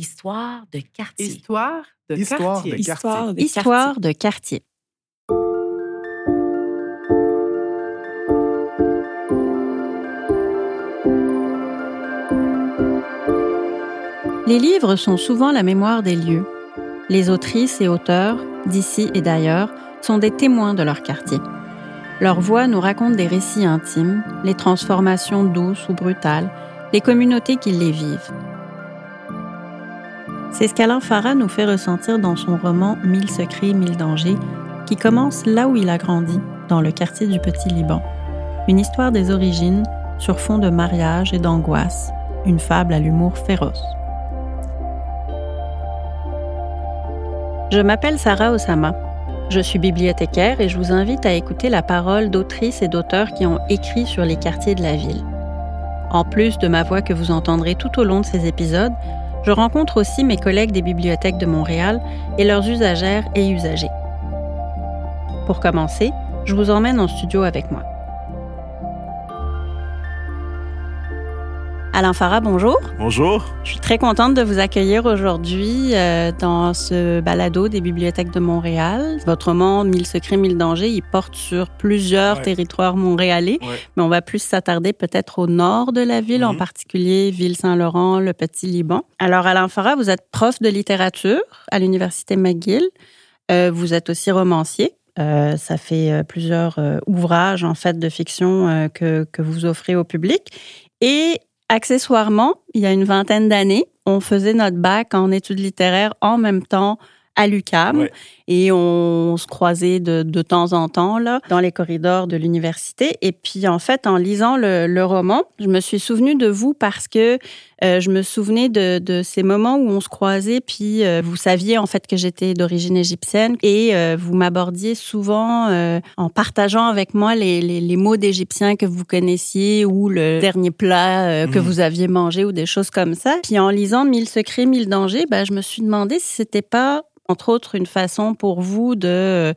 Histoire de quartier. Histoire de Histoire quartier. de quartier. Histoire de Histoire de quartier. Les livres sont souvent la mémoire des lieux. Les autrices et auteurs, d'ici et d'ailleurs, sont des témoins de leur quartier. Leur voix nous raconte des récits intimes, les transformations douces ou brutales, les communautés qui les vivent. C'est ce qu'Alain Farah nous fait ressentir dans son roman Mille secrets, mille dangers, qui commence là où il a grandi, dans le quartier du Petit Liban. Une histoire des origines sur fond de mariage et d'angoisse, une fable à l'humour féroce. Je m'appelle Sarah Osama. Je suis bibliothécaire et je vous invite à écouter la parole d'autrices et d'auteurs qui ont écrit sur les quartiers de la ville. En plus de ma voix que vous entendrez tout au long de ces épisodes, je rencontre aussi mes collègues des bibliothèques de Montréal et leurs usagères et usagers. Pour commencer, je vous emmène en studio avec moi. Alain Farah, bonjour. Bonjour. Je suis très contente de vous accueillir aujourd'hui euh, dans ce balado des bibliothèques de Montréal. Votre roman Mille secrets, mille dangers, il porte sur plusieurs Ouais. territoires montréalais, Ouais. mais on va plus s'attarder peut-être au nord de la ville, en Mhm. particulier Ville-Saint-Laurent, le Petit Liban. Alors, Alain Farah, vous êtes prof de littérature à l'Université McGill. Euh, vous êtes aussi romancier. Euh, ça fait euh, plusieurs euh, ouvrages, en fait, de fiction que, que vous offrez au public. Et accessoirement, il y a une vingtaine d'années, on faisait notre bac en études littéraires en même temps à l'UCAM. Et on se croisait de, de temps en temps là dans les corridors de l'université. Et puis en fait en lisant le, le roman je me suis souvenue de vous parce que euh, je me souvenais de, de ces moments où on se croisait. Puis euh, vous saviez en fait que j'étais d'origine égyptienne. Et euh, vous m'abordiez souvent euh, en partageant avec moi les, les, les mots d'égyptien que vous connaissiez ou le dernier plat euh, que Mhm. vous aviez mangé ou des choses comme ça. Puis en lisant Mille secrets mille dangers ben, je me suis demandé si c'était pas entre autres une façon pour vous de,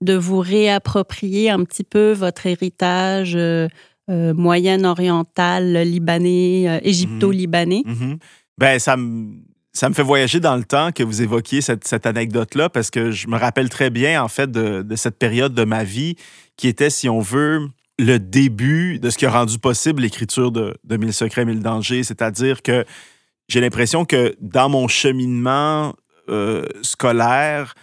de vous réapproprier un petit peu votre héritage euh, euh, moyen-oriental, libanais, euh, égypto-libanais? Mhm. Ben, ça me, ça me fait voyager dans le temps que vous évoquiez cette, cette anecdote-là parce que je me rappelle très bien, en fait, de, de cette période de ma vie qui était, si on veut, le début de ce qui a rendu possible l'écriture de, de Mille secrets, mille dangers. C'est-à-dire que j'ai l'impression que dans mon cheminement scolaire,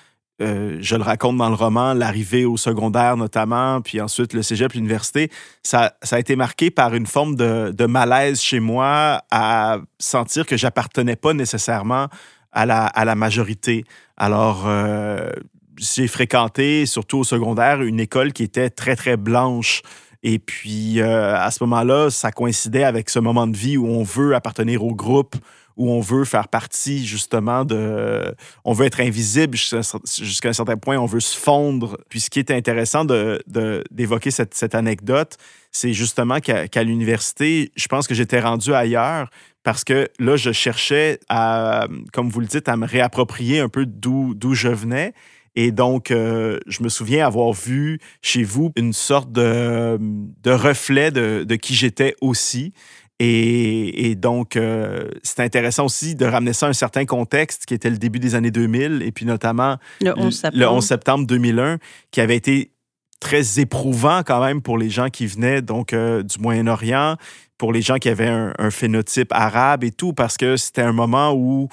euh, je le raconte dans le roman, l'arrivée au secondaire notamment, puis ensuite le cégep, l'université, ça, a été marqué par une forme de, malaise chez moi à sentir que j'appartenais pas nécessairement à la, à la majorité. Alors, euh, j'ai fréquenté, surtout au secondaire, une école qui était très, très blanche. Et puis, euh, à ce moment-là, ça coïncidait avec ce moment de vie où on veut appartenir au groupe, où on veut faire partie justement de... On veut être invisible jusqu'à un certain point, on veut se fondre. Puis ce qui est intéressant de- de- d'évoquer cette, cette anecdote, c'est justement qu'à l'université, je pense que j'étais rendu ailleurs parce que là, je cherchais à, comme vous le dites, à me réapproprier un peu d'où d'où je venais. Et donc, euh, je me souviens avoir vu chez vous une sorte de, de reflet de, de qui j'étais aussi. Et, et donc, euh, c'est intéressant aussi de ramener ça à un certain contexte qui était le début des années 2000 et puis notamment Le 11 septembre. le 11 septembre 2001, qui avait été très éprouvant quand même pour les gens qui venaient donc euh, du Moyen-Orient, pour les gens qui avaient un, un phénotype arabe et tout, parce que c'était un moment où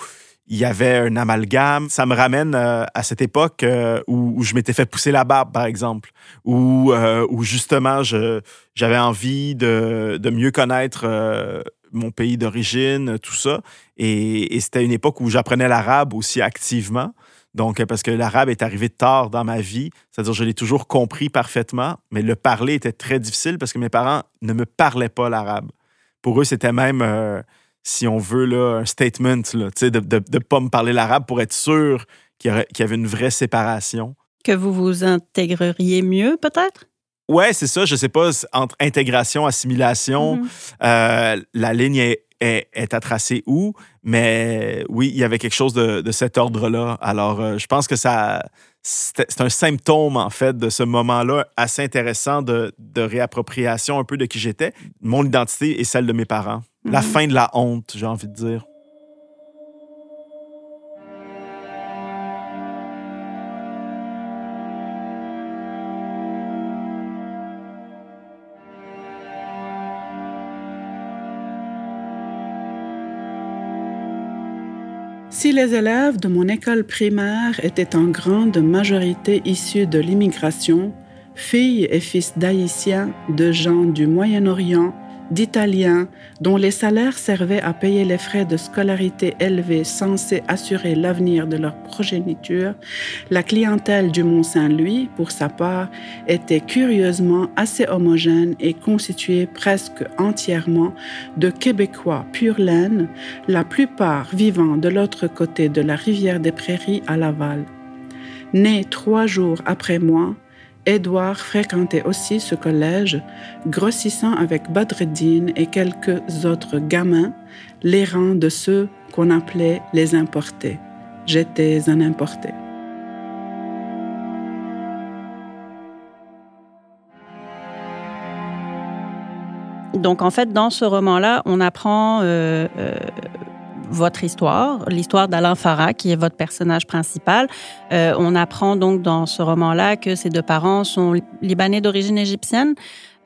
il y avait un amalgame. Ça me ramène euh, à cette époque euh, où, je m'étais fait pousser la barbe, par exemple, où, euh, justement j'avais envie de, mieux connaître mon pays d'origine, tout ça. Et, c'était une époque où j'apprenais l'arabe aussi activement. Donc, parce que l'arabe est arrivé tard dans ma vie, c'est-à-dire je l'ai toujours compris parfaitement, mais le parler était très difficile parce que mes parents ne me parlaient pas l'arabe. Pour eux, c'était même, si on veut, là, un statement, là, de ne pas me parler l'arabe pour être sûr qu'il y, avait une vraie séparation. Que vous vous intégreriez mieux, peut-être? Ouais, c'est ça, je sais pas, entre intégration, assimilation, Mhm. euh, la ligne est, est- est à tracer où, mais oui, il y avait quelque chose de, de cet ordre-là. Alors, euh, je pense que ça, c'est c'est un symptôme, en fait, de ce moment-là assez intéressant de, de réappropriation un peu de qui j'étais, mon identité et celle de mes parents. La mhm. fin de la honte, j'ai envie de dire. Si les élèves de mon école primaire étaient en grande majorité issus de l'immigration, filles et fils d'Haïtiens, de gens du Moyen-Orient d'Italiens dont les salaires servaient à payer les frais de scolarité élevés censés assurer l'avenir de leur progéniture, la clientèle du Mont-Saint-Louis, pour sa part, était curieusement assez homogène et constituée presque entièrement de Québécois pur laine, la plupart vivant de l'autre côté de la rivière des Prairies à Laval. Né trois jours après moi, Édouard fréquentait aussi ce collège, grossissant avec Badreddin et quelques autres gamins, les rangs de ceux qu'on appelait les importés. J'étais un importé. Donc, en fait, dans ce roman-là, on apprend euh, euh, votre histoire, l'histoire d'Alain Farah, qui est votre personnage principal. Euh, on apprend donc dans ce roman-là que ses deux parents sont libanais d'origine égyptienne.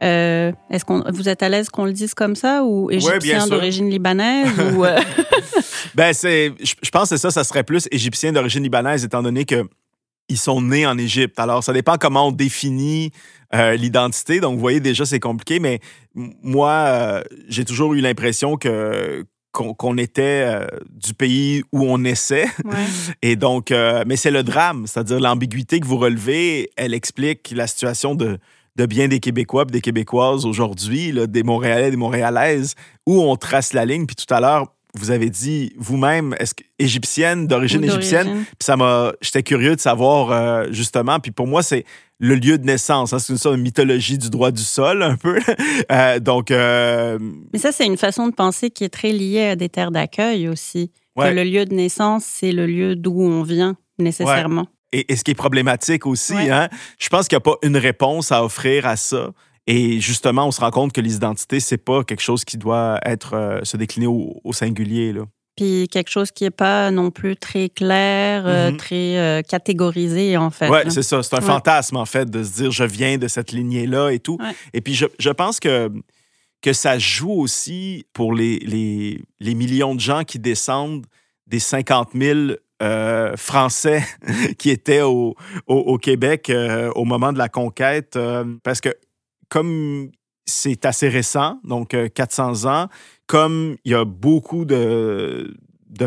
Euh, est-ce qu'on vous êtes à l'aise qu'on le dise comme ça ou égyptien d'origine libanaise ou euh? Ben c'est, je pense que ça, ça serait plus égyptien d'origine libanaise étant donné que ils sont nés en Égypte. Alors ça dépend comment on définit l'identité. Donc vous voyez déjà c'est compliqué, mais moi j'ai toujours eu l'impression que qu'on était euh, du pays où on essaie. Et donc, euh, mais c'est le drame, c'est-à-dire l'ambiguïté que vous relevez, elle explique la situation de, de bien des Québécois et des Québécoises aujourd'hui, des Montréalais, des Montréalaises, où on trace la ligne. Puis tout à l'heure, vous avez dit vous-même, est-ce que égyptienne, d'origine égyptienne? Puis ça m'a, j'étais curieux de savoir euh, justement. Puis pour moi, c'est le lieu de naissance. Hein. C'est une sorte de mythologie du droit du sol, un peu. Euh, donc. Euh, Mais ça, c'est une façon de penser qui est très liée à des terres d'accueil aussi. Que le lieu de naissance, c'est le lieu d'où on vient nécessairement. Et, ce qui est problématique aussi, hein, je pense qu'il n'y a pas une réponse à offrir à ça. Et justement, on se rend compte que les identités, c'est pas quelque chose qui doit être euh, se décliner au, singulier. Là. Puis quelque chose qui n'est pas non plus très clair, euh, mm-hmm. très euh, catégorisé, en fait. Oui, c'est ça. C'est un fantasme, en fait, de se dire je viens de cette lignée-là et tout. Et puis, je, je, pense que, que ça joue aussi pour les, les, les millions de gens qui descendent des 50 000 Français qui étaient au, au, au Québec au moment de la conquête. parce que comme c'est assez récent, donc 400 euh, ans, comme il y a beaucoup de,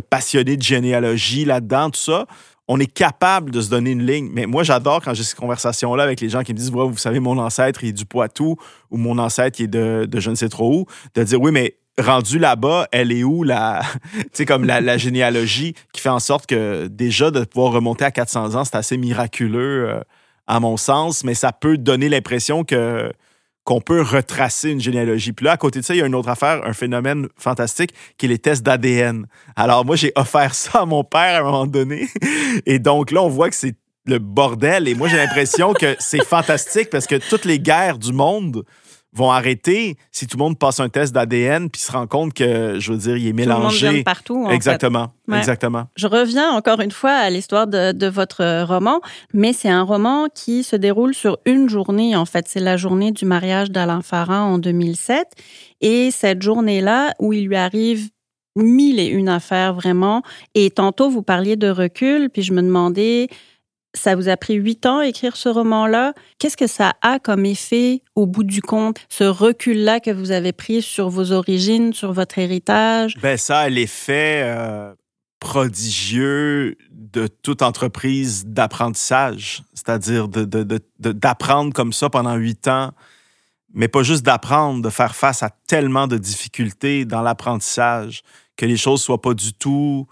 passionnés de généalogie là-dedans, tout ça, on est capable de se donner une ligne. Mais moi, j'adore quand j'ai ces conversations-là avec les gens qui me disent Vous savez, mon ancêtre est du Poitou ou mon ancêtre est de, de je ne sais trop où. De dire Oui, mais rendu là-bas, elle est où la, comme la, la, généalogie qui fait en sorte que déjà de pouvoir remonter à 400 ans, c'est assez miraculeux euh, à mon sens, mais ça peut donner l'impression que qu'on peut retracer une généalogie. Puis là, à côté de ça, il y a une autre affaire, un phénomène fantastique, qui est les tests d'ADN. Alors moi, j'ai offert ça à mon père à un moment donné. Et donc là, on voit que c'est le bordel. Et moi, j'ai l'impression que c'est fantastique parce que toutes les guerres du monde vont arrêter si tout le monde passe un test d'ADN puis se rend compte que, je veux dire, il est mélangé. Tout le partout. exactement. Exactement. Je reviens encore une fois à l'histoire de, de, votre roman, mais c'est un roman qui se déroule sur une journée, en fait. C'est la journée du mariage d'Alain Farah en 2007. Et cette journée-là, où il lui arrive mille et une affaires vraiment. Et tantôt, vous parliez de recul, puis je me demandais ça vous a pris huit ans à écrire ce roman-là? Qu'est-ce que ça a comme effet au bout du compte, ce recul-là que vous avez pris sur vos origines, sur votre héritage? Ben ça a l'effet euh, prodigieux de toute entreprise d'apprentissage, c'est-à-dire d'apprendre comme ça pendant huit ans, mais pas juste d'apprendre, de faire face à tellement de difficultés dans l'apprentissage, que les choses soient pas du tout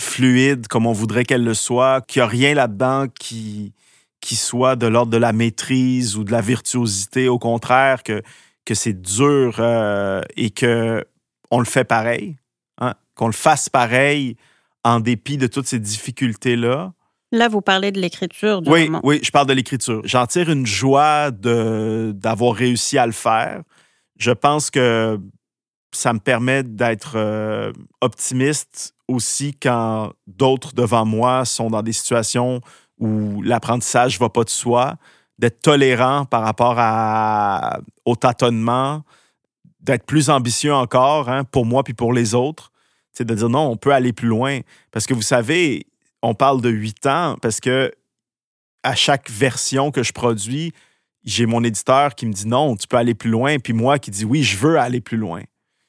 fluide comme on voudrait qu'elle le soit, qu'il n'y a rien là-dedans qui, qui soit de l'ordre de la maîtrise ou de la virtuosité. Au contraire, que, que c'est dur euh, et que on le fait pareil, hein, qu'on le fasse pareil en dépit de toutes ces difficultés-là. Là, vous parlez de l'écriture du oui, Oui, je parle de l'écriture. J'en tire une joie d'avoir réussi à le faire. Je pense que ça me permet d'être euh, optimiste aussi quand d'autres devant moi sont dans des situations où l'apprentissage ne va pas de soi, d'être tolérant par rapport au tâtonnement, d'être plus ambitieux encore hein, pour moi puis pour les autres, C'est de dire non, on peut aller plus loin. Parce que vous savez, on parle de huit ans parce que à chaque version que je produis, j'ai mon éditeur qui me dit non, tu peux aller plus loin, puis moi qui dis oui, je veux aller plus loin.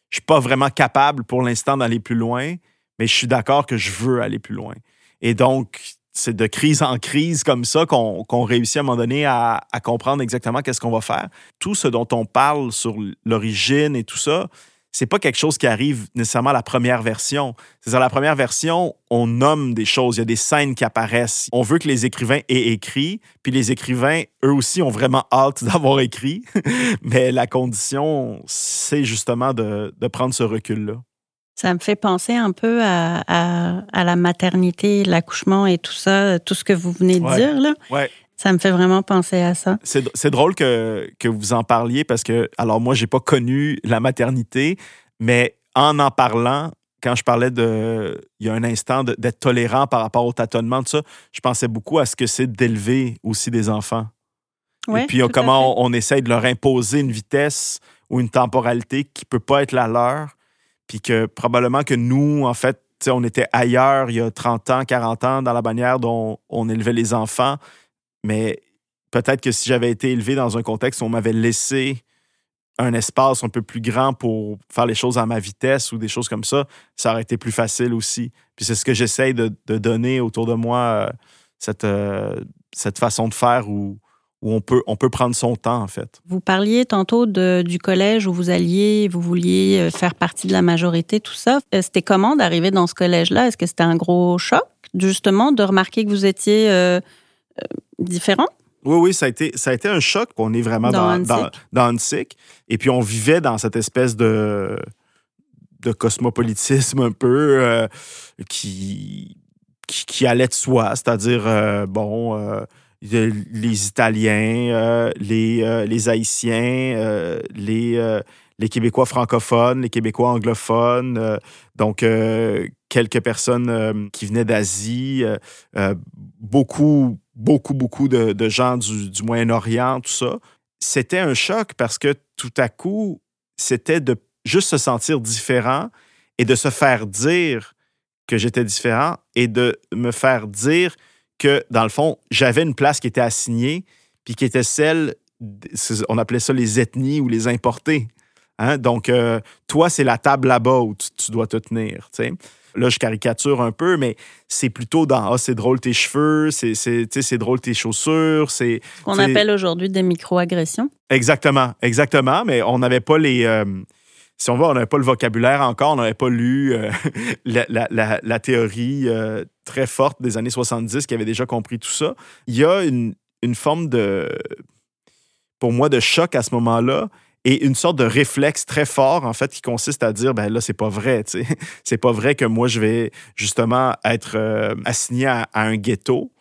Je suis pas vraiment capable pour l'instant d'aller plus loin, mais je suis d'accord que je veux aller plus loin. Et donc, c'est de crise en crise comme ça qu'on réussit à un moment donné à, comprendre exactement qu'est-ce qu'on va faire. Tout ce dont on parle sur l'origine et tout ça, c'est pas quelque chose qui arrive nécessairement à la première version. C'est à la première version, on nomme des choses, il y a des scènes qui apparaissent. On veut que les écrivains aient écrit, puis les écrivains, eux aussi, ont vraiment hâte d'avoir écrit. Mais la condition, c'est justement de, de, prendre ce recul-là. Ça me fait penser un peu à, à, la maternité, l'accouchement et tout ça, tout ce que vous venez de dire. Là. Ouais. Ça me fait vraiment penser à ça. C'est drôle que, que vous en parliez parce que, alors moi, j'ai pas connu la maternité, mais en en parlant, quand je parlais de, il y a un instant, d'être tolérant par rapport au tâtonnement, tout ça, je pensais beaucoup à ce que c'est d'élever aussi des enfants. Et puis comment on, essaye de leur imposer une vitesse ou une temporalité qui peut pas être la leur, puis que probablement que nous, en fait, on était ailleurs il y a 30 ans, 40 ans dans la manière dont on élevait les enfants. Mais peut-être que si j'avais été élevé dans un contexte où on m'avait laissé un espace un peu plus grand pour faire les choses à ma vitesse ou des choses comme ça, ça aurait été plus facile aussi. Puis c'est ce que j'essaye de, donner autour de moi, euh, cette, euh, cette façon de faire où, où on, peut, on peut prendre son temps, en fait. Vous parliez tantôt de, du collège où vous alliez, vous vouliez euh, faire partie de la majorité, tout ça. C'était comment d'arriver dans ce collège-là? Est-ce que c'était un gros choc, justement, de remarquer que vous étiez différent? Oui, oui, ça a été, ça a été un choc. On est vraiment dans, dans, dans, Et puis, on vivait dans cette espèce de, de cosmopolitisme un peu euh, qui, qui, allait de soi. C'est-à-dire, euh, bon, euh, les Italiens, les, les Haïtiens, les, les Québécois francophones, les Québécois anglophones. donc, quelques personnes qui venaient d'Asie, beaucoup beaucoup, beaucoup de, gens du, Moyen-Orient, tout ça. C'était un choc parce que tout à coup, c'était de juste se sentir différent et de se faire dire que j'étais différent et de me faire dire que, dans le fond, j'avais une place qui était assignée, puis qui était celle, on appelait ça les ethnies ou les importés. Hein? Donc, euh, toi, c'est la table là-bas où tu, dois te tenir. Là, je caricature un peu, mais c'est plutôt dans Ah, c'est drôle tes cheveux, c'est drôle tes chaussures. C'est ce qu'on appelle aujourd'hui des microagressions. Exactement, exactement, mais on n'avait pas les. Euh, si on va, on n'avait pas le vocabulaire encore, on n'avait pas lu euh, la, théorie euh, très forte des années 70 qui avait déjà compris tout ça. Il y a une, forme de. Pour moi, de choc à ce moment-là et une sorte de réflexe très fort, en fait, qui consiste à dire, ben là, c'est pas vrai, tu sais. C'est pas vrai que moi, je vais justement être euh, assigné à, un ghetto.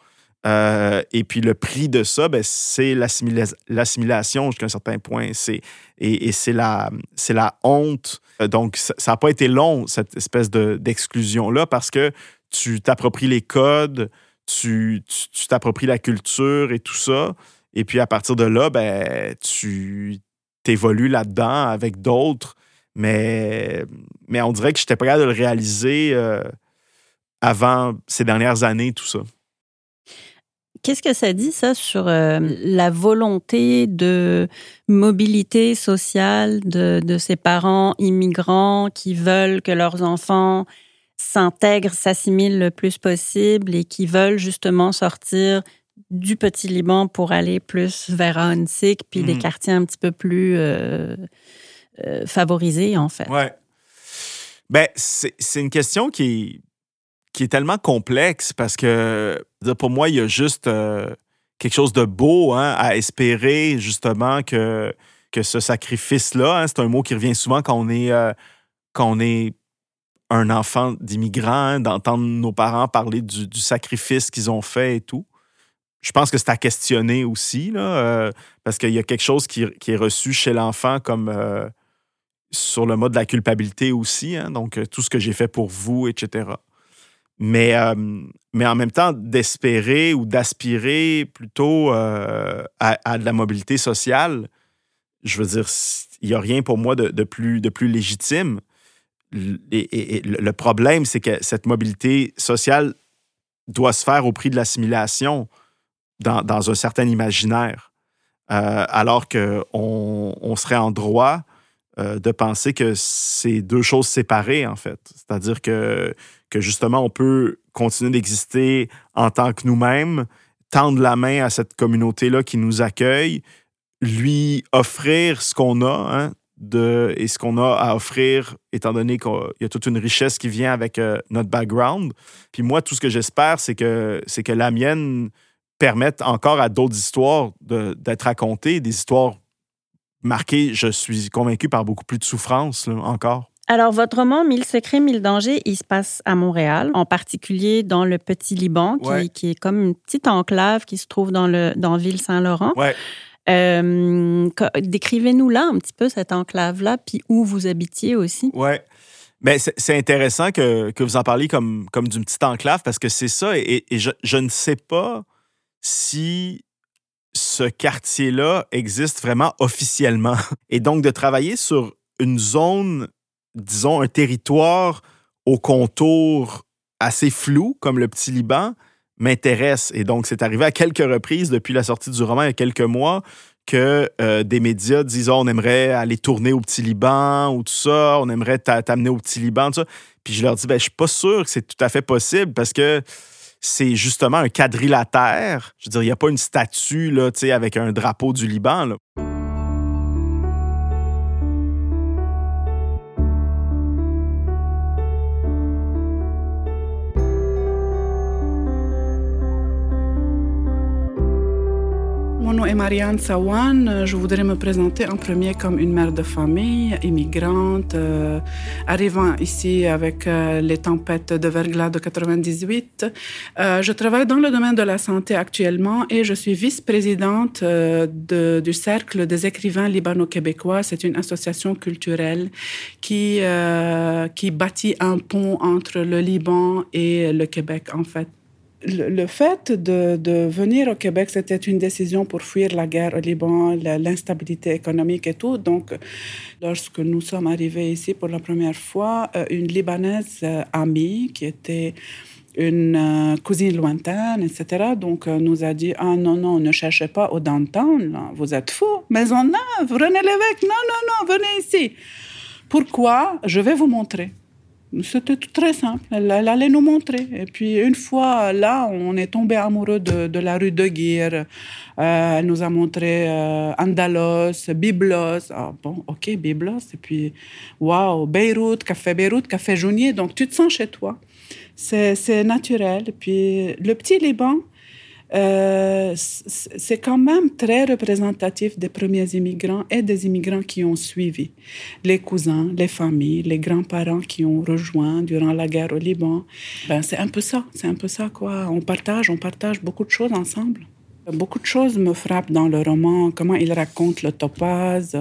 Euh, et puis le prix de ça, ben, c'est l'assimilation jusqu'à un certain point. C'est, et, c'est, la, c'est la honte. Donc, ça n'a pas été long, cette espèce de, d'exclusion-là, parce que tu t'appropries les codes, tu, tu, t'appropries la culture et tout ça. Et puis à partir de là, ben, tu t'évolues là-dedans avec d'autres, mais, mais on dirait que pas capable de le réaliser euh, avant ces dernières années, tout ça. Qu'est-ce que ça dit, ça, sur euh, la volonté de mobilité sociale de, de, ces parents immigrants qui veulent que leurs enfants s'intègrent, s'assimilent le plus possible et qui veulent justement sortir du Petit Liban pour aller plus vers Hansik, puis des hmm. quartiers un petit peu plus euh, euh, favorisés, en fait? Ouais. Ben, c'est une question qui, qui est tellement complexe parce que pour moi, il y a juste euh, quelque chose de beau hein, à espérer, justement, que, que ce sacrifice-là, hein, c'est un mot qui revient souvent quand on est, quand on est un enfant d'immigrant, hein, d'entendre nos parents parler du, sacrifice qu'ils ont fait et tout je pense que c'est à questionner aussi, là, euh, parce qu'il y a quelque chose qui, est reçu chez l'enfant comme euh, sur le mode de la culpabilité aussi, donc euh, tout ce que j'ai fait pour vous, etc. Mais, mais en même temps, d'espérer ou d'aspirer plutôt à, de la mobilité sociale, je veux dire, il n'y a rien pour moi de, plus, de plus légitime. et, le problème, c'est que cette mobilité sociale doit se faire au prix de l'assimilation dans, dans, un certain imaginaire, euh, alors qu'on on serait en droit euh, de penser que c'est deux choses séparées, en fait. C'est-à-dire que, que justement, on peut continuer d'exister en tant que nous-mêmes, tendre la main à cette communauté-là qui nous accueille, lui offrir ce qu'on a, hein, de, et ce qu'on a à offrir, étant donné qu'il y a toute une richesse qui vient avec euh, notre background. Puis moi, tout ce que j'espère, c'est que, c'est que la mienne permette encore à d'autres histoires d'être racontées, des histoires marquées, je suis convaincu, par beaucoup plus de souffrance encore. Alors, votre roman Mille secrets, mille dangers, il se passe à Montréal, en particulier dans le Petit Liban, qui, qui est comme une petite enclave qui se trouve dans, le, dans Ville-Saint-Laurent. Ouais. Euh, décrivez-nous là un petit peu cette enclave-là, puis où vous habitiez aussi. Oui. Mais c'est intéressant que, que, vous en parliez comme, comme d'une petite enclave parce que c'est ça. Et, je, je, ne sais pas si ce quartier-là existe vraiment officiellement. Et donc, de travailler sur une zone, disons, un territoire au contour assez flou, comme le Petit Liban, m'intéresse. Et donc, c'est arrivé à quelques reprises depuis la sortie du roman il y a quelques mois que euh, des médias disent oh, on aimerait aller tourner au Petit Liban ou tout ça, on aimerait t'amener au Petit Liban, tout ça. Puis je leur dis ben, je suis pas sûr que c'est tout à fait possible parce que c'est justement un quadrilatère. Je veux dire, il n'y a pas une statue là, avec un drapeau du Liban. Nom Marianne Sawan. Je voudrais me présenter en premier comme une mère de famille, immigrante, euh, arrivant ici avec euh, les tempêtes de verglas de 98. Euh, je travaille dans le domaine de la santé actuellement et je suis vice-présidente du Cercle des écrivains libano-québécois. C'est une association culturelle qui, qui bâtit un pont entre le Liban et le Québec, en fait le, fait de, venir au Québec, c'était une décision pour fuir la guerre au Liban, l'instabilité économique et tout. Donc, lorsque nous sommes arrivés ici pour la première fois, euh, une Libanaise euh, amie qui était une euh, cousine lointaine, etc. Donc, nous a dit Ah non, non, ne cherchez pas au downtown, vous êtes fous, maison neuve, René Lévesque, non, non, non, venez ici. Pourquoi? Je vais vous montrer. C'était très simple. Elle, allait nous montrer. Et puis, une fois là, on est tombé amoureux de, la rue de Guire. Euh, elle nous a montré euh, Andalos, Biblos. Ah, bon, ok, Biblos. Et puis, waouh, Beyrouth, Café Beyrouth, Café Jounier. Donc, tu te sens chez toi. C'est naturel. Et puis, le petit Liban, euh, c'est quand même très représentatif des premiers immigrants et des immigrants qui ont suivi. Les cousins, les familles, les grands-parents qui ont rejoint durant la guerre au Liban. Ben, c'est un peu ça, c'est un peu ça, quoi. On partage, on partage beaucoup de choses ensemble. Beaucoup de choses me frappent dans le roman, comment il raconte le topaz,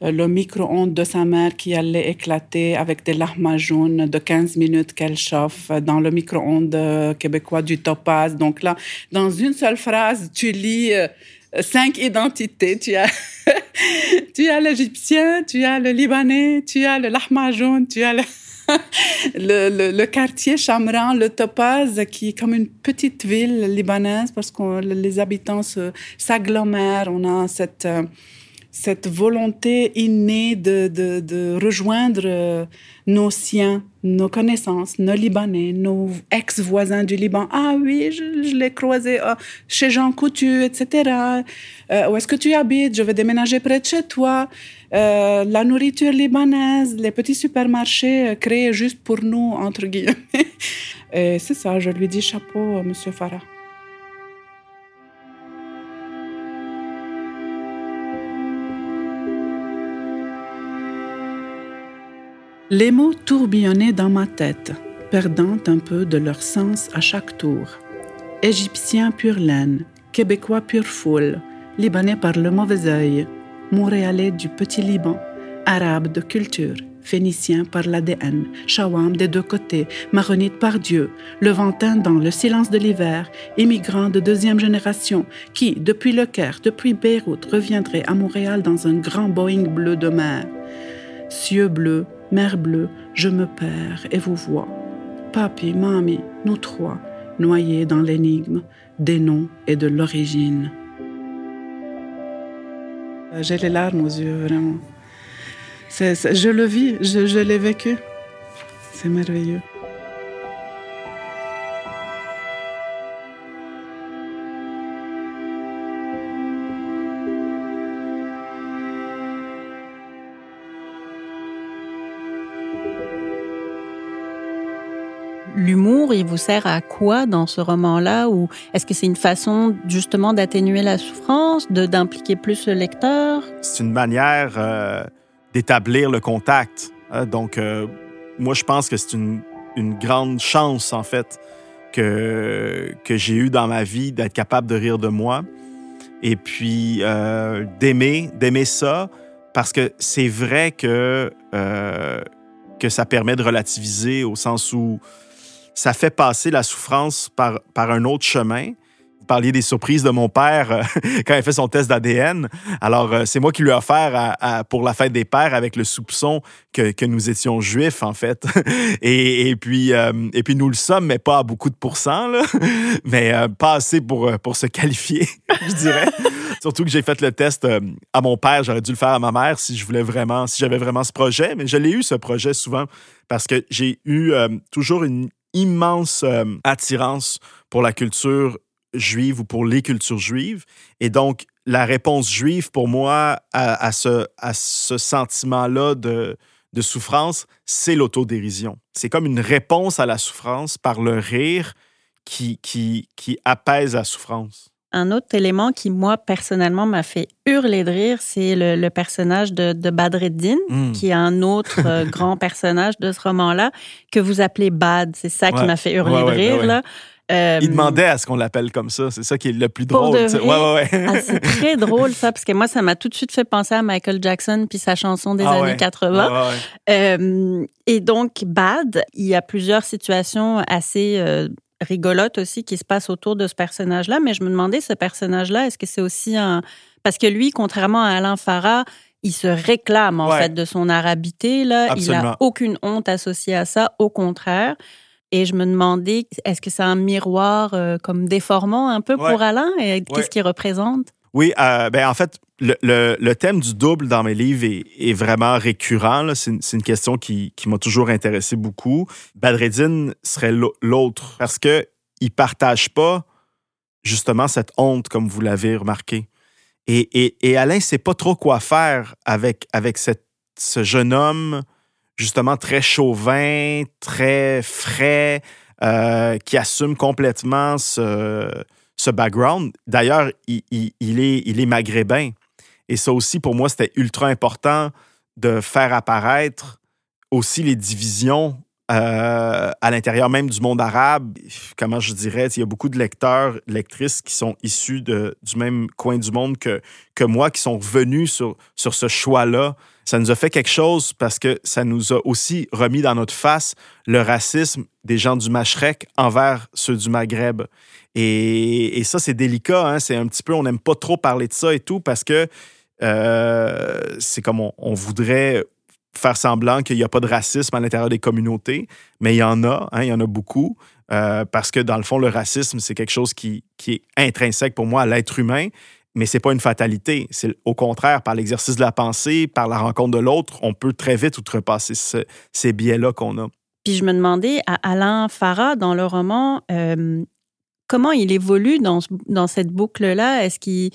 le micro-ondes de sa mère qui allait éclater avec des larmes jaunes de 15 minutes qu'elle chauffe dans le micro-ondes euh, québécois du topaz. Donc là, dans une seule phrase, tu lis euh, cinq identités. Tu as, tu as l'égyptien, tu as le libanais, tu as le lahma jaune, tu as le... le, le, quartier Chamran, le Topaz, qui est comme une petite ville libanaise parce que les habitants s'agglomèrent. On a cette, cette volonté innée de, de, de rejoindre euh, nos siens, nos connaissances, nos Libanais, nos ex-voisins du Liban. Ah oui, je, l'ai croisé ah, chez Jean Coutu, etc. Euh, où est-ce que tu habites? Je vais déménager près de chez toi. Euh, la nourriture libanaise, les petits supermarchés créés juste pour nous, entre guillemets. Et c'est ça, je lui dis chapeau, Monsieur Farah. Les mots tourbillonnaient dans ma tête, perdant un peu de leur sens à chaque tour. Égyptien pur laine, Québécois pure foule, Libanais par le mauvais œil, Montréalais du petit Liban, Arabe de culture, Phénicien par l'ADN, Shawam des deux côtés, Maronite par Dieu, Levantin dans le silence de l'hiver, immigrant de deuxième génération qui, depuis le Caire, depuis Beyrouth, reviendrait à Montréal dans un grand Boeing bleu de mer. Cieux bleus, Mer bleue, je me perds et vous vois. Papi, mamie, nous trois, noyés dans l'énigme des noms et de l'origine. J'ai les larmes aux yeux, vraiment. je le vis, je l'ai vécu. C'est merveilleux. Il vous sert à quoi dans ce roman-là? Ou est-ce que c'est une façon justement d'atténuer la souffrance, de d'impliquer plus le lecteur? C'est une manière euh, d'établir le contact. Hein. donc, euh, moi, je pense que c'est une, une, grande chance, en fait, que, que j'ai eu dans ma vie d'être capable de rire de moi et puis euh, d'aimer, d'aimer ça, parce que c'est vrai que, que ça permet de relativiser au sens où ça fait passer la souffrance par, par un autre chemin. Vous parliez des surprises de mon père euh, quand il fait son test d'ADN. Alors, euh, c'est moi qui lui ai offert pour la fête des pères avec le soupçon que, que nous étions juifs, en fait. et, puis, euh, et puis, nous le sommes, mais pas à beaucoup de pourcents, là. mais pas assez pour, pour se qualifier, je dirais. Surtout que j'ai fait le test à mon père, j'aurais dû le faire à ma mère si je voulais vraiment, si j'avais vraiment ce projet. Mais je l'ai eu, ce projet, souvent, parce que j'ai eu toujours une immense euh, attirance pour la culture juive ou pour les cultures juives. Et donc, la réponse juive, pour moi, à, ce, à ce sentiment-là de, de souffrance, c'est l'autodérision. C'est comme une réponse à la souffrance par le rire qui, qui, qui apaise la souffrance. Un autre élément qui, moi, personnellement, m'a fait hurler de rire, c'est le, personnage de, de Badreddin, hmm. qui est un autre euh, grand personnage de ce roman-là, que vous appelez Bad. C'est ça qui m'a fait hurler de ben rire, là. Euh, il demandait à ce qu'on l'appelle comme ça. C'est ça qui est le plus drôle. Ouais, ouais, ah, c'est très drôle, ça, parce que moi, ça m'a tout de suite fait penser à Michael Jackson puis sa chanson des ah années 80. Euh, et donc, Bad, il y a plusieurs situations assez rigolote aussi qui se passe autour de ce personnage-là. Mais je me demandais, ce personnage-là, est-ce que c'est aussi un... Parce que lui, contrairement à Alain Farah, il se réclame en fait de son arabité. Là. Il n'a aucune honte associée à ça, au contraire. Et je me demandais, est-ce que c'est un miroir euh, comme déformant un peu pour Alain? Et qu'est-ce qu'il représente? Oui, euh, ben en fait, le, thème du double dans mes livres est, vraiment récurrent. C'est une, question qui, m'a toujours intéressé beaucoup. Badreddin serait l'autre parce qu'il ne partage pas justement cette honte, comme vous l'avez remarqué. Et, et, Alain ne sait pas trop quoi faire avec, avec ce jeune homme, justement très chauvin, très frais, euh, qui assume complètement ce, ce background. D'ailleurs, il, est, maghrébin. Et ça aussi, pour moi, c'était ultra important de faire apparaître aussi les divisions euh, à l'intérieur même du monde arabe. Comment je dirais, il y a beaucoup de lecteurs, lectrices qui sont issus du même coin du monde que, que moi, qui sont venus sur, sur ce choix-là. Ça nous a fait quelque chose parce que ça nous a aussi remis dans notre face le racisme des gens du Machrek envers ceux du Maghreb. Et, ça, c'est délicat. Hein? C'est un petit peu, on n'aime pas trop parler de ça et tout parce que euh, c'est comme on, voudrait faire semblant qu'il n'y a pas de racisme à l'intérieur des communautés, mais il y en a, hein, il y en a beaucoup, euh, parce que dans le fond, le racisme, c'est quelque chose qui, qui, est intrinsèque pour moi à l'être humain, mais c'est pas une fatalité. C'est au contraire, par l'exercice de la pensée, par la rencontre de l'autre, on peut très vite outrepasser ces biais-là qu'on a. Puis je me demandais à Alain Farah, dans le roman, euh, comment il évolue dans, dans cette boucle-là? Est-ce qu'il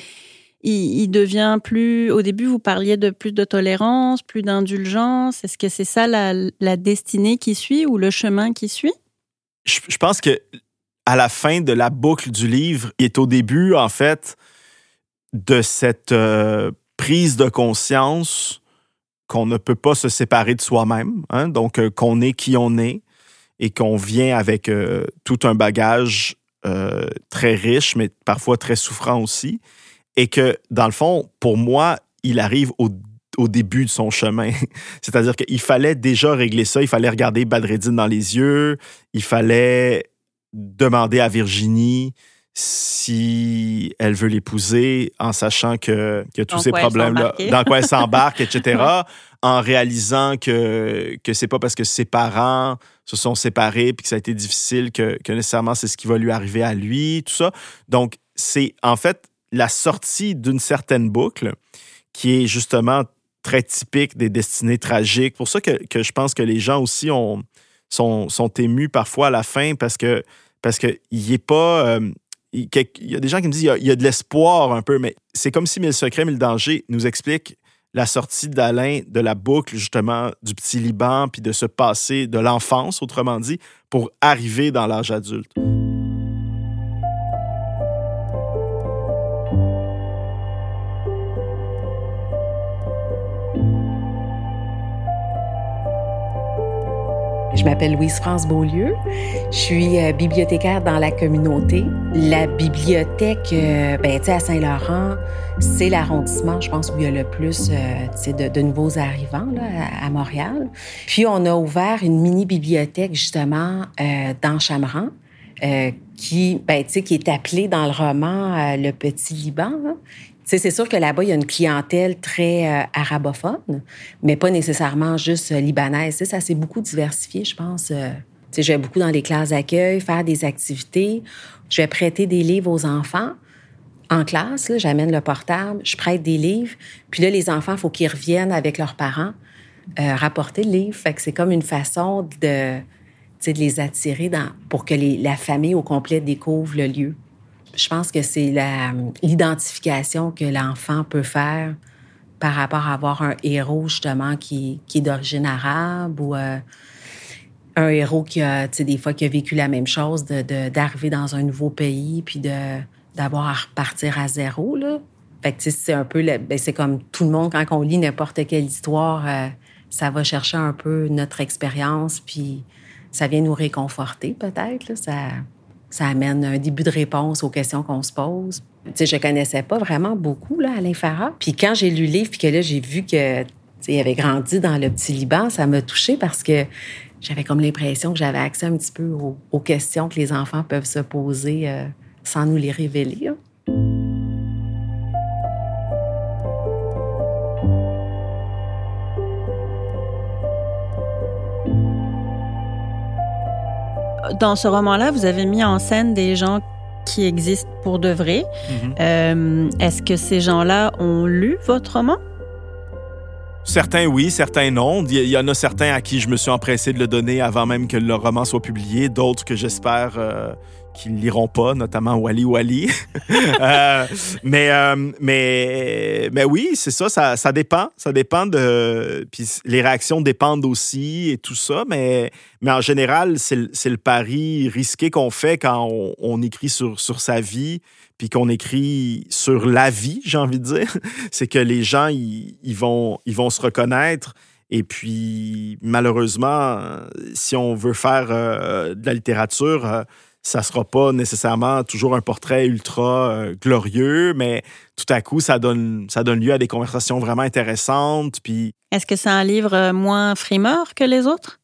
il, devient plus. Au début, vous parliez de plus de tolérance, plus d'indulgence. Est-ce que c'est ça la, destinée qui suit ou le chemin qui suit? Je, pense que à la fin de la boucle du livre, il est au début, en fait, de cette euh, prise de conscience qu'on ne peut pas se séparer de soi-même, hein. donc euh, qu'on est qui on est et qu'on vient avec euh, tout un bagage très riche, mais parfois très souffrant aussi. Et que, dans le fond, pour moi, il arrive au, début de son chemin. C'est-à-dire qu'il fallait déjà régler ça, il fallait regarder Badreddin dans les yeux, il fallait demander à Virginie si elle veut l'épouser en sachant que, que tous ces problèmes-là, dans quoi elle s'embarque, etc., en réalisant que, que c'est pas parce que ses parents se sont séparés puis que ça a été difficile que, que nécessairement c'est ce qui va lui arriver à lui, tout ça. Donc, c'est en fait la sortie d'une certaine boucle qui est justement très typique des destinées tragiques. Pour ça que, que je pense que les gens aussi ont, sont, sont émus parfois à la fin parce que parce qu'il n'est pas. Euh, il y a des gens qui me disent qu'il y, a de l'espoir un peu, mais c'est comme si Mille secrets, Mille dangers nous explique la sortie d'Alain de la boucle, justement, du petit Liban, puis de se passer de l'enfance, autrement dit, pour arriver dans l'âge adulte. Je m'appelle Louise-France Beaulieu. Je suis euh, bibliothécaire dans la communauté. La bibliothèque, euh, ben, à Saint-Laurent, c'est l'arrondissement, je pense, où il y a le plus euh, de, de, nouveaux arrivants là, à, Montréal. Puis, on a ouvert une mini-bibliothèque, justement, dans Chameran. qui, ben, qui est appelée dans le roman Le Petit Liban c'est sûr que là-bas, il y a une clientèle très euh, arabophone, mais pas nécessairement juste euh, libanaise. ça s'est beaucoup diversifié, je pense. Euh, je vais beaucoup dans les classes d'accueil, faire des activités. Je vais prêter des livres aux enfants. En classe, j'amène le portable, je prête des livres. Puis là, les enfants, il faut qu'ils reviennent avec leurs parents rapporter le livre. C'est comme une façon de, les attirer pour que la famille au complet découvre le lieu. Je pense que c'est l'identification que l'enfant peut faire par rapport à avoir un héros, justement, qui, qui est d'origine arabe ou euh, un héros qui a, tu sais, des fois, qui a vécu la même chose, d'arriver de, dans un nouveau pays puis d'avoir à repartir à zéro, là. Fait que, c'est un peu, ben, c'est comme tout le monde, quand on lit n'importe quelle histoire, euh, ça va chercher un peu notre expérience, puis ça vient nous réconforter, peut-être, Ça ça amène un début de réponse aux questions qu'on se pose. Tu sais, je connaissais pas vraiment beaucoup là, Alain Farah. Puis quand j'ai lu le livre, puis que là, j'ai vu que il avait grandi dans le petit Liban, ça m'a touchée parce que j'avais comme l'impression que j'avais accès un petit peu aux, questions que les enfants peuvent se poser euh, sans nous les révéler. Dans ce roman-là, vous avez mis en scène des gens qui existent pour de vrai. Mhm. Euh, est-ce que ces gens-là ont lu votre roman? Certains oui, certains non. Il y en a certains à qui je me suis empressé de le donner avant même que le roman soit publié, d'autres que j'espère euh, qui ne liront pas, notamment Wally Wally. Euh, mais, euh, mais, mais oui, c'est ça, ça, ça, dépend. Ça dépend de. Puis les réactions dépendent aussi et tout ça, mais, mais en général, c'est le pari risqué qu'on fait quand on, écrit sur, sur sa vie, puis qu'on écrit sur la vie, j'ai envie de dire. c'est que les gens, ils, vont, ils vont se reconnaître. Et puis, malheureusement, si on veut faire euh, de la littérature, ça sera pas nécessairement toujours un portrait ultra euh, glorieux, mais tout à coup, ça donne, ça donne lieu à des conversations vraiment intéressantes. Puis... Est-ce que c'est un livre euh, moins frimeur que les autres?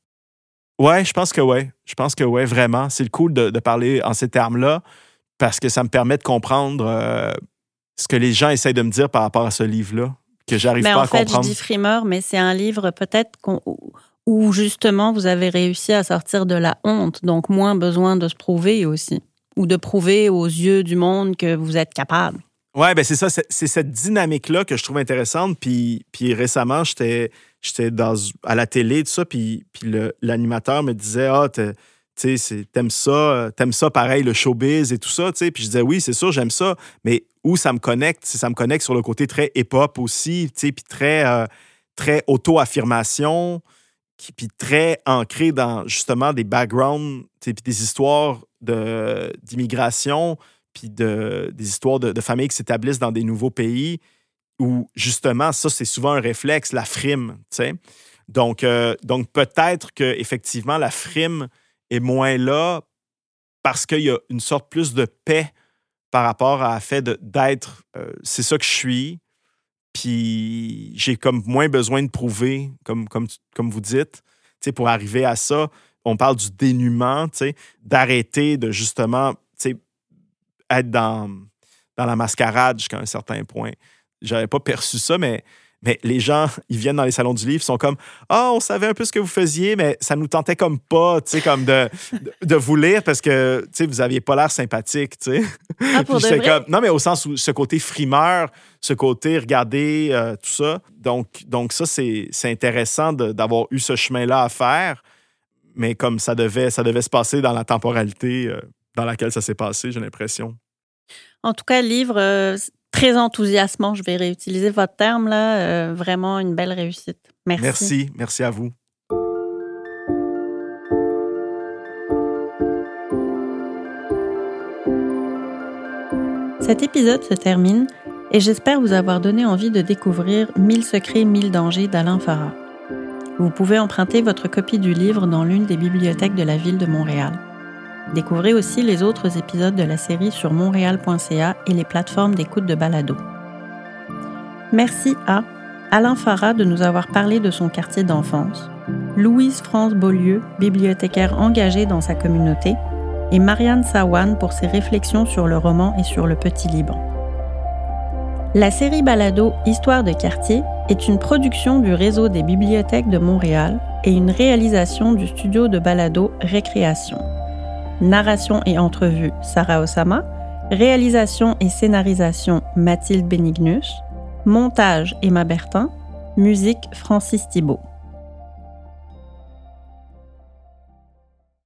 Ouais, je pense que ouais. Je pense que ouais, vraiment. C'est le cool de, parler en ces termes-là parce que ça me permet de comprendre euh, ce que les gens essayent de me dire par rapport à ce livre-là, que j'arrive pas à comprendre. En fait, je dis frimeur, mais c'est un livre peut-être qu'on où justement vous avez réussi à sortir de la honte, donc moins besoin de se prouver aussi, ou de prouver aux yeux du monde que vous êtes capable. Ouais, ben c'est ça, c'est cette dynamique-là que je trouve intéressante. Puis, puis récemment, j'étais à la télé, tout ça, puis, puis l'animateur me disait Ah, tu sais, t'aimes ça, t'aimes ça pareil, le showbiz et tout ça, tu sais. Puis je disais Oui, c'est sûr, j'aime ça, mais où ça me connecte, ça me connecte sur le côté très hip-hop aussi, tu sais, puis très, euh, très auto-affirmation qui puis très ancré dans justement des backgrounds, puis des histoires d'immigration, puis de, des histoires de, familles qui s'établissent dans des nouveaux pays, où justement, ça, c'est souvent un réflexe, la frime. Donc, euh, donc peut-être qu'effectivement, la frime est moins là parce qu'il y a une sorte plus de paix par rapport à fait d'être, euh, c'est ça que je suis, puis j'ai comme moins besoin de prouver, comme, vous dites, pour arriver à ça. On parle du dénuement, d'arrêter de justement être dans, dans la mascarade jusqu'à un certain point. J'avais pas perçu ça, mais mais les gens, ils viennent dans les salons du livre, ils sont comme Ah, on savait un peu ce que vous faisiez, mais ça nous tentait comme pas, tu sais, comme de, de, vous lire parce que, tu sais, vous aviez pas l'air sympathique, tu sais. Ah, pour de vrai? comme, non, mais au sens où ce côté frimeur, ce côté regarder, euh, tout ça. Donc, donc ça, c'est intéressant d'avoir eu ce chemin-là à faire, mais comme ça devait, ça devait se passer dans la temporalité euh, dans laquelle ça s'est passé, j'ai l'impression. En tout cas, livre euh, très enthousiasmant. Je vais réutiliser votre terme là. euh, vraiment une belle réussite. Merci. Merci, merci à vous. Cet épisode se termine et j'espère vous avoir donné envie de découvrir 1000 secrets, 1000 dangers d'Alain Farah. Vous pouvez emprunter votre copie du livre dans l'une des bibliothèques de la ville de Montréal. Découvrez aussi les autres épisodes de la série sur montréal.ca et les plateformes d'écoute de balado. Merci à Alain Farah de nous avoir parlé de son quartier d'enfance, Louise France Beaulieu, bibliothécaire engagée dans sa communauté, et Marianne Sawan pour ses réflexions sur le roman et sur le petit Liban. La série Balado Histoire de quartier est une production du réseau des bibliothèques de Montréal et une réalisation du studio de balado Récréation. Narration et entrevue Sarah Osama, réalisation et scénarisation Mathilde Benignus, montage Emma Bertin, musique Francis Thibault.